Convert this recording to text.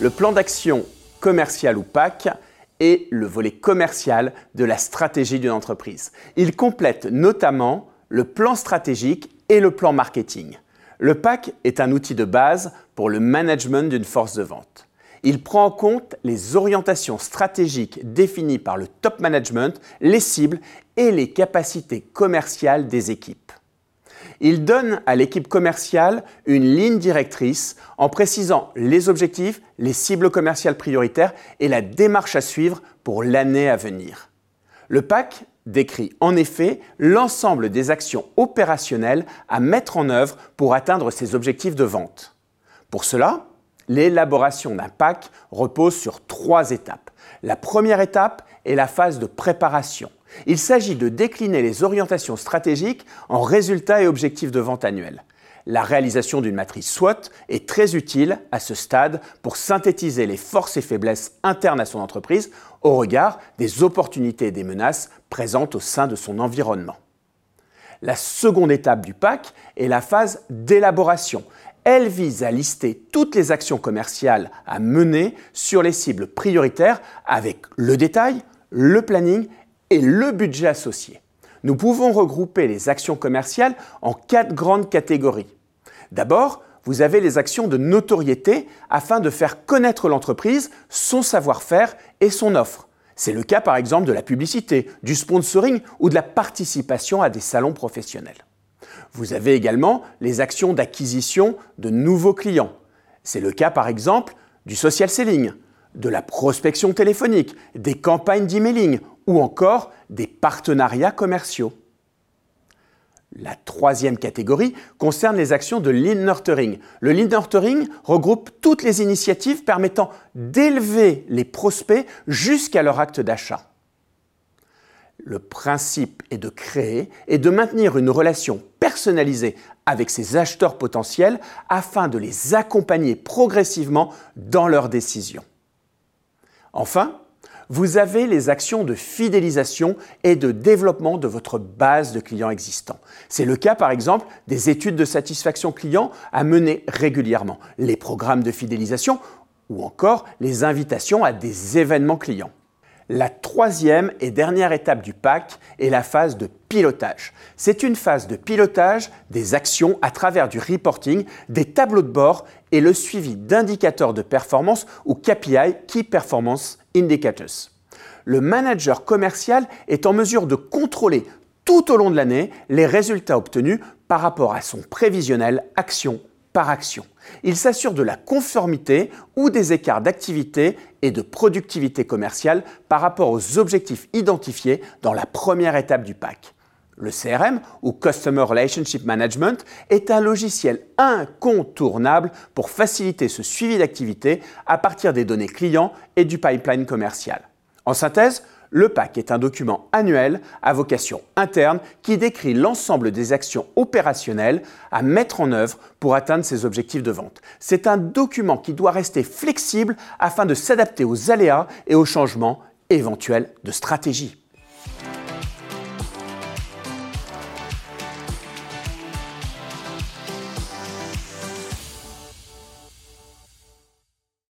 Le plan d'action commercial ou PAC est le volet commercial de la stratégie d'une entreprise. Il complète notamment le plan stratégique et le plan marketing. Le PAC est un outil de base pour le management d'une force de vente. Il prend en compte les orientations stratégiques définies par le top management, les cibles et les capacités commerciales des équipes. Il donne à l'équipe commerciale une ligne directrice en précisant les objectifs, les cibles commerciales prioritaires et la démarche à suivre pour l'année à venir. Le PAC décrit en effet l'ensemble des actions opérationnelles à mettre en œuvre pour atteindre ces objectifs de vente. Pour cela, l'élaboration d'un PAC repose sur trois étapes. La première étape est la phase de préparation. Il s'agit de décliner les orientations stratégiques en résultats et objectifs de vente annuels. La réalisation d'une matrice SWOT est très utile à ce stade pour synthétiser les forces et faiblesses internes à son entreprise au regard des opportunités et des menaces présentes au sein de son environnement. La seconde étape du PAC est la phase d'élaboration. Elle vise à lister toutes les actions commerciales à mener sur les cibles prioritaires avec le détail, le planning et le budget associé. Nous pouvons regrouper les actions commerciales en quatre grandes catégories. D'abord, vous avez les actions de notoriété afin de faire connaître l'entreprise, son savoir-faire et son offre. C'est le cas par exemple de la publicité, du sponsoring ou de la participation à des salons professionnels. Vous avez également les actions d'acquisition de nouveaux clients. C'est le cas par exemple du social selling, de la prospection téléphonique, des campagnes d'emailing ou encore des partenariats commerciaux. La troisième catégorie concerne les actions de lean nurturing. Le lean nurturing regroupe toutes les initiatives permettant d'élever les prospects jusqu'à leur acte d'achat. Le principe est de créer et de maintenir une relation personnalisée avec ces acheteurs potentiels afin de les accompagner progressivement dans leurs décisions. Enfin, vous avez les actions de fidélisation et de développement de votre base de clients existants. C'est le cas par exemple des études de satisfaction client à mener régulièrement, les programmes de fidélisation ou encore les invitations à des événements clients. La troisième et dernière étape du PAC est la phase de C'est une phase de pilotage des actions à travers du reporting, des tableaux de bord et le suivi d'indicateurs de performance ou KPI, Key Performance Indicators. Le manager commercial est en mesure de contrôler tout au long de l'année les résultats obtenus par rapport à son prévisionnel action par action. Il s'assure de la conformité ou des écarts d'activité et de productivité commerciale par rapport aux objectifs identifiés dans la première étape du PAC. Le CRM ou Customer Relationship Management est un logiciel incontournable pour faciliter ce suivi d'activité à partir des données clients et du pipeline commercial. En synthèse, le PAC est un document annuel à vocation interne qui décrit l'ensemble des actions opérationnelles à mettre en œuvre pour atteindre ses objectifs de vente. C'est un document qui doit rester flexible afin de s'adapter aux aléas et aux changements éventuels de stratégie.